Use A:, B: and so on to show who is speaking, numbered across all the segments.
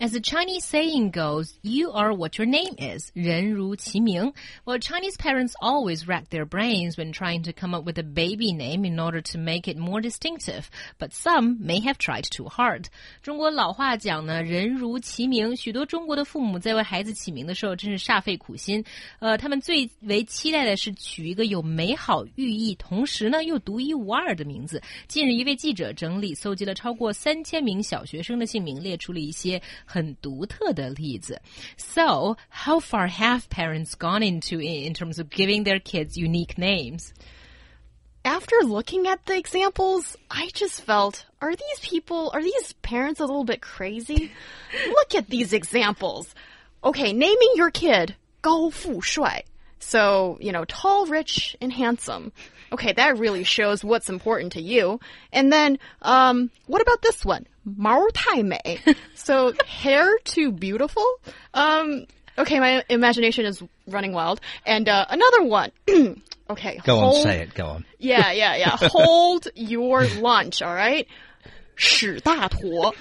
A: As the Chinese saying goes, you are what your name is. 人如其名. Well, Chinese parents always rack their brains when trying to come up with a baby name in order to make it more distinctive, but some may have tried too hard. 中国老话讲呢，人如其名。许多中国的父母在为孩子起名的时候，真是煞费苦心。呃，他们最为期待的是取一个有美好寓意，同时呢又独一无二的名字。近日，一位记者整理搜集了超过三千名小学生的姓名，列出了一些。很独特的例子。So how far have parents gone into in terms of giving their kids unique names?
B: After looking at the examples, I just felt, are these people, are these parents a little bit crazy? Look at these examples. Okay, naming your kid Gao Fu Shuai. So, you know, tall, rich, and handsome. Okay, that really shows what's important to you. And then, um, what about this one? 毛太美. so hair too beautiful. Um, okay, my imagination is running wild. And uh, another one. okay.
C: Go
B: hold,
C: on, say it. Go on.
B: Yeah, yeah, yeah. hold your lunch. All right. 屎大坨.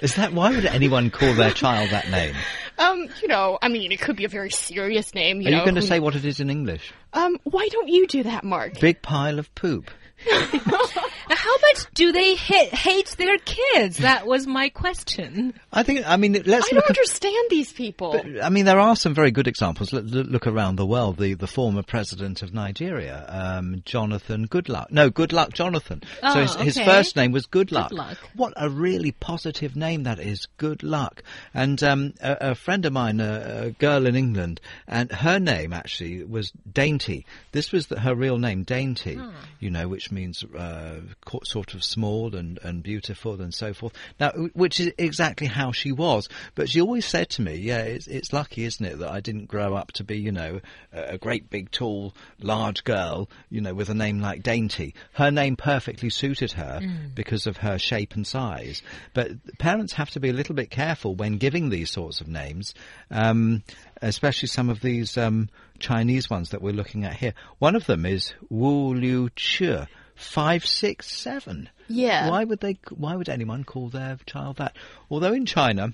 C: Is that why would anyone call their child that name?
B: Um, you know, I mean, it could be a very serious name. You
C: Are
B: know,
C: you going to say what it is in English?
B: Um, why don't you do that, Mark?
C: Big pile of poop.
A: How much do they hate, hate their kids? That was my question.
C: I think. I mean, let's
B: I
C: look.
B: don't
C: at-
B: understand these people.
C: I mean, there are some very good examples. Look, look look around the world. The the former president of Nigeria, um, Jonathan Goodluck. No, Goodluck Jonathan.
A: Oh,
C: so his, his first name was Goodluck.
A: Goodluck.
C: What a really positive name that is. Good luck. And um, a, a friend of mine, a, a girl in England, and her name actually was Dainty. This was the, her real name, Dainty. You know, which means uh, sort of small and, and beautiful and so forth. Now, which is exactly how she was. But she always said to me, "Yeah, it's, it's lucky, isn't it, that I didn't grow up to be, you know, a, great big, tall, large girl, you know, with a name like Dainty. Her name perfectly suited her because of her shape and size. But parents have to be a little bit careful when giving these sorts of names, um, especially some of these um, Chinese ones that we're looking at here. One of them is Wu Liu Chu, Five, six, seven.
B: Yeah.
C: Why would they? Why would anyone call their child that? Although in China,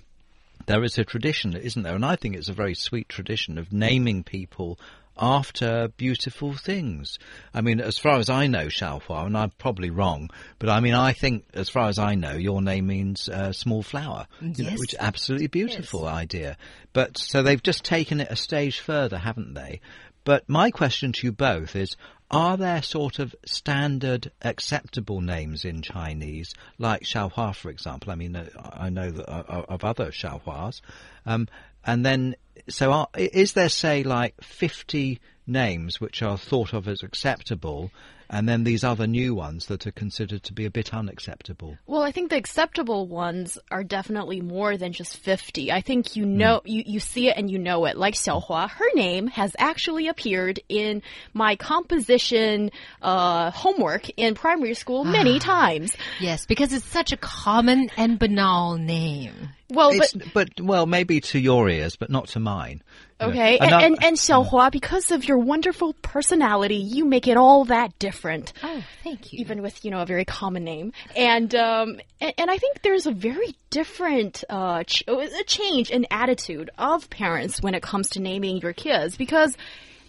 C: there is a tradition, isn't there? And I think it's a very sweet tradition of naming people after beautiful things. I mean, as far as I know, Xiaohua, and I'm probably wrong, but I mean, I think, as far as I know, your name means uh, small flower, you know, which is absolutely beautiful idea. But so they've just taken it a stage further, haven't they? But my question to you both is, are there sort of standard acceptable names in Chinese, like Xiaohua, for example? I mean, uh, I know that, uh, of other Xiaohuas. Um, and then, so are, is there, say, like 50 names which are thought of as acceptable, and then these other new ones that are considered to be a bit unacceptable?
B: Well, I think the acceptable ones are definitely more than just 50. I think you know, you, you see it and you know it. Like Xiaohua, her name has actually appeared in my composition uh, homework in primary school many times.
A: Yes, because it's such a common and banal name.
B: Well, but
C: but, well, maybe to your ears, but not to mine.
B: Okay, and,
C: ano-
B: and, and Xiaohua, because of your wonderful personality, you make it all that different.
A: Oh, thank you.
B: Even with, you know, a very common name. And, um, and, and I think there's a very different, uh, ch- a change in attitude of parents when it comes to naming your kids because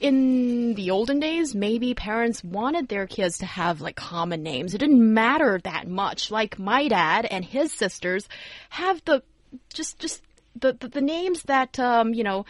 B: in the olden days, maybe parents wanted their kids to have like common names. It didn't matter that much. Like my dad and his sisters have the, just, just, the, the, the names that, um, you know,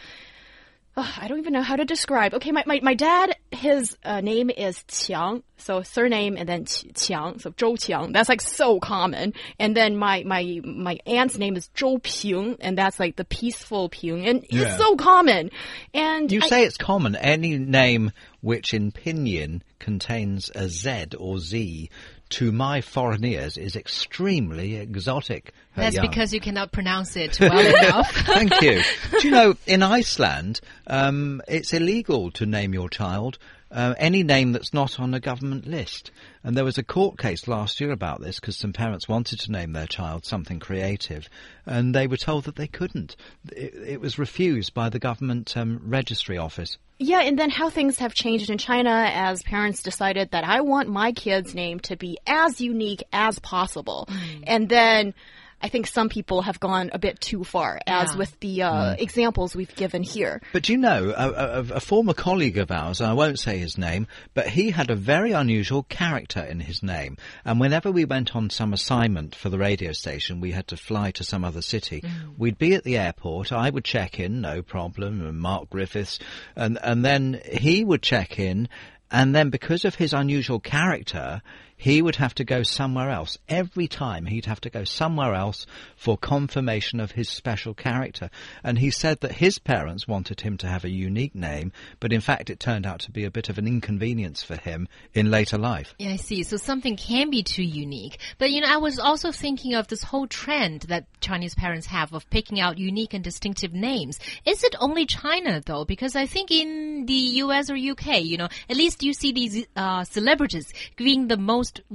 B: Ugh, I don't even know how to describe. Okay, my, my, my dad, his uh, name is Qiang, so surname and then Qi- Qiang, so Zhou Qiang. That's like so common. And then my, my, my aunt's name is Zhou Ping, and that's like the peaceful Ping, and
C: Yeah.
B: it's so common. And
C: You
B: I-
C: say it's common. Any name which in pinyin contains a Z or Z, to my foreign ears, is extremely exotic.
A: That's
C: Young.
A: because you cannot pronounce it well enough.
C: Thank you. Do you know, in Iceland, um, it's illegal to name your child uh, any name that's not on a government list. And there was a court case last year about this because some parents wanted to name their child something creative, and they were told that they couldn't. It, it was refused by the government um, registry office.
B: Yeah, and then how things have changed in China as parents decided that I want my kid's name to be as unique as possible.
A: Mm.
B: And then I think some people have gone a bit too far, as
A: Yeah.
B: with the uh, examples we've given here.
C: But do you know, a, a, a former colleague of ours, and I won't say his name, but he had a very unusual character in his name. And whenever we went on some assignment for the radio station, we had to fly to some other city. We'd be at the airport. I would check in, no problem, and Mark Griffiths, and and then he would check in. And then because of his unusual character, he would have to go somewhere else. Every time he'd have to go somewhere else for confirmation of his special character. And he said that his parents wanted him to have a unique name, but in fact it turned out to be a bit of an inconvenience for him in later life.
A: Yeah, I see. So something can be too unique. But, you know, I was also thinking of this whole trend that Chinese parents have of picking out unique and distinctive names. Is it only China, though? Because I think in the US or UK, you know, at least you see these uh, celebrities giving the most just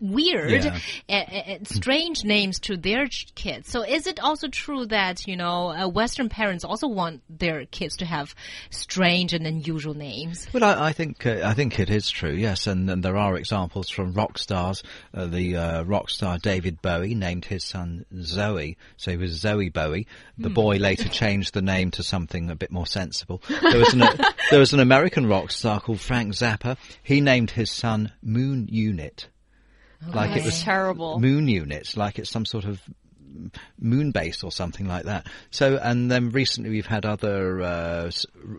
A: weird
C: Yeah.
A: and, and strange names to their kids. So is it also true that, you know, uh, Western parents also want their kids to have strange and unusual names?
C: Well, I, I think uh, I think it is true, yes, and, and there are examples from rock stars. Uh, the uh, rock star David Bowie named his son Zowie, so he was Zowie Bowie. The boy later changed the name to something a bit more sensible. There was an there was an American rock star called Frank Zappa. He named his son Moon Unit, like it was
B: terrible.
C: Moon units, like it's some sort of moon base or something like that. So, and then recently we've had other uh,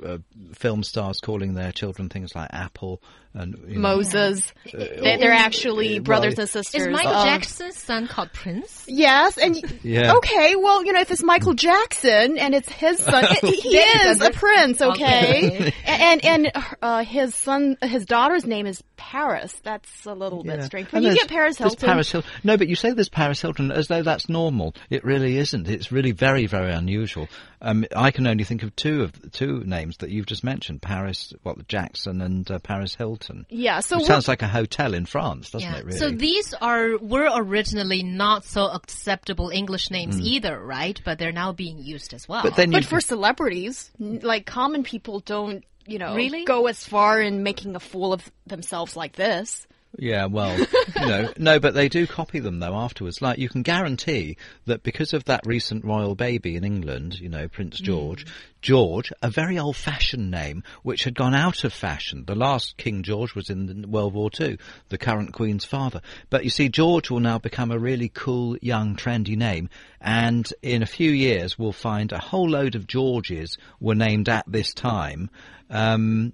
C: uh, film stars calling their children things like Apple and you know,
B: Moses. They- They're actually
C: uh,
B: brothers
C: well,
B: and sisters.
A: Is Michael
B: of-
A: Jackson's son called Prince?
B: Yes, and
C: Yeah.
B: okay, well, you know, if it's Michael Jackson and it's his son, it- he is a prince, okay?
A: Okay.
B: and and uh, his son, his daughter's name is Paris. That's a little bit
C: Yeah.
B: strange.
C: And
B: When you get Paris Hilton,
C: Paris Hilton. No, but you say there's Paris Hilton as though that's normal. It really isn't. It's really very, very unusual. Um, I can only think of two of two names that you've just mentioned: Paris, what Jackson, and uh, Paris Hilton.
B: yeah. So
C: Which
B: we're-
C: sounds like a hotel in France, doesn't it? Really?
A: So these are were originally not so acceptable English names either, right? But they're now being used as well.
C: But then
B: but for celebrities, like common people, don't you know
A: Really?
B: go as far in making a fool of themselves like this.
C: Yeah, well, you know, no, but they do copy them though afterwards. Like you can guarantee that because of that recent royal baby in England, you know, Prince mm. George, George, a very old-fashioned name which had gone out of fashion. The last King George was in World War Two, the current Queen's father. But you see, George will now become a really cool, young, trendy name, and in a few years we'll find a whole load of Georges were named at this time. Um,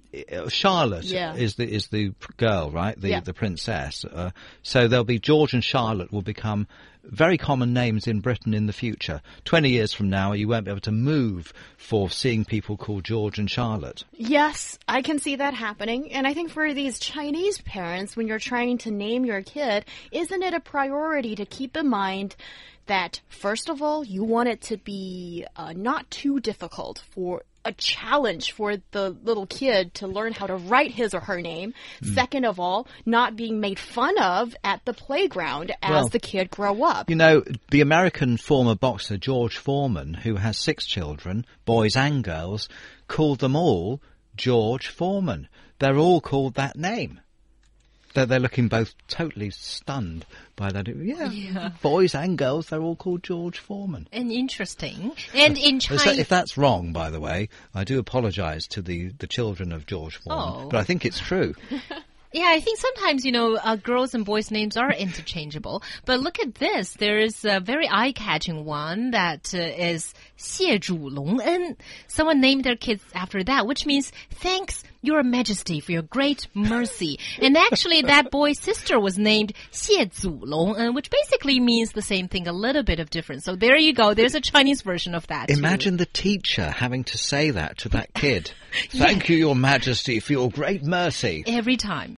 C: Charlotte
B: Yeah.
C: is the is the girl, right? The
B: Yeah.
C: the princess. Uh, so there'll be George and Charlotte will become very common names in Britain in the future. Twenty years from now, you won't be able to move for seeing people called George and Charlotte.
B: Yes, I can see that happening. And I think for these Chinese parents, when you're trying to name your kid, isn't it a priority to keep in mind that, first of all, you want it to be uh, not too difficult for a challenge for the little kid to learn how to write his or her name.
C: Hmm.
B: Second of all, not being made fun of at the playground as
C: Well,
B: the kid grow up.
C: You know, the American former boxer George Foreman, who has six children, boys and girls, called them all George Foreman. They're all called that name They're, they're looking both totally stunned by that. Yeah, boys and girls, they're all called George Foreman.
A: and interesting. And in
C: Is that-
A: China,
C: if that's wrong, by the way, I do apologise to the, the children of George Foreman,
A: Oh.
C: but I think it's true.
A: Yeah, I think sometimes, you know, uh, girls and boys' names are interchangeable. But look at this. There is a very eye-catching one that uh, is 谢主隆恩. Someone named their kids after that, which means thanks, your Majesty, for your great mercy. and actually, that boy's sister was named Xie Zulong, uh, which basically means the same thing, a little bit of difference. So there you go. There's a Chinese version of that.
C: Imagine too. the teacher having to say that to that kid. Thank yeah. you, Your Majesty, for your great mercy.
A: Every time.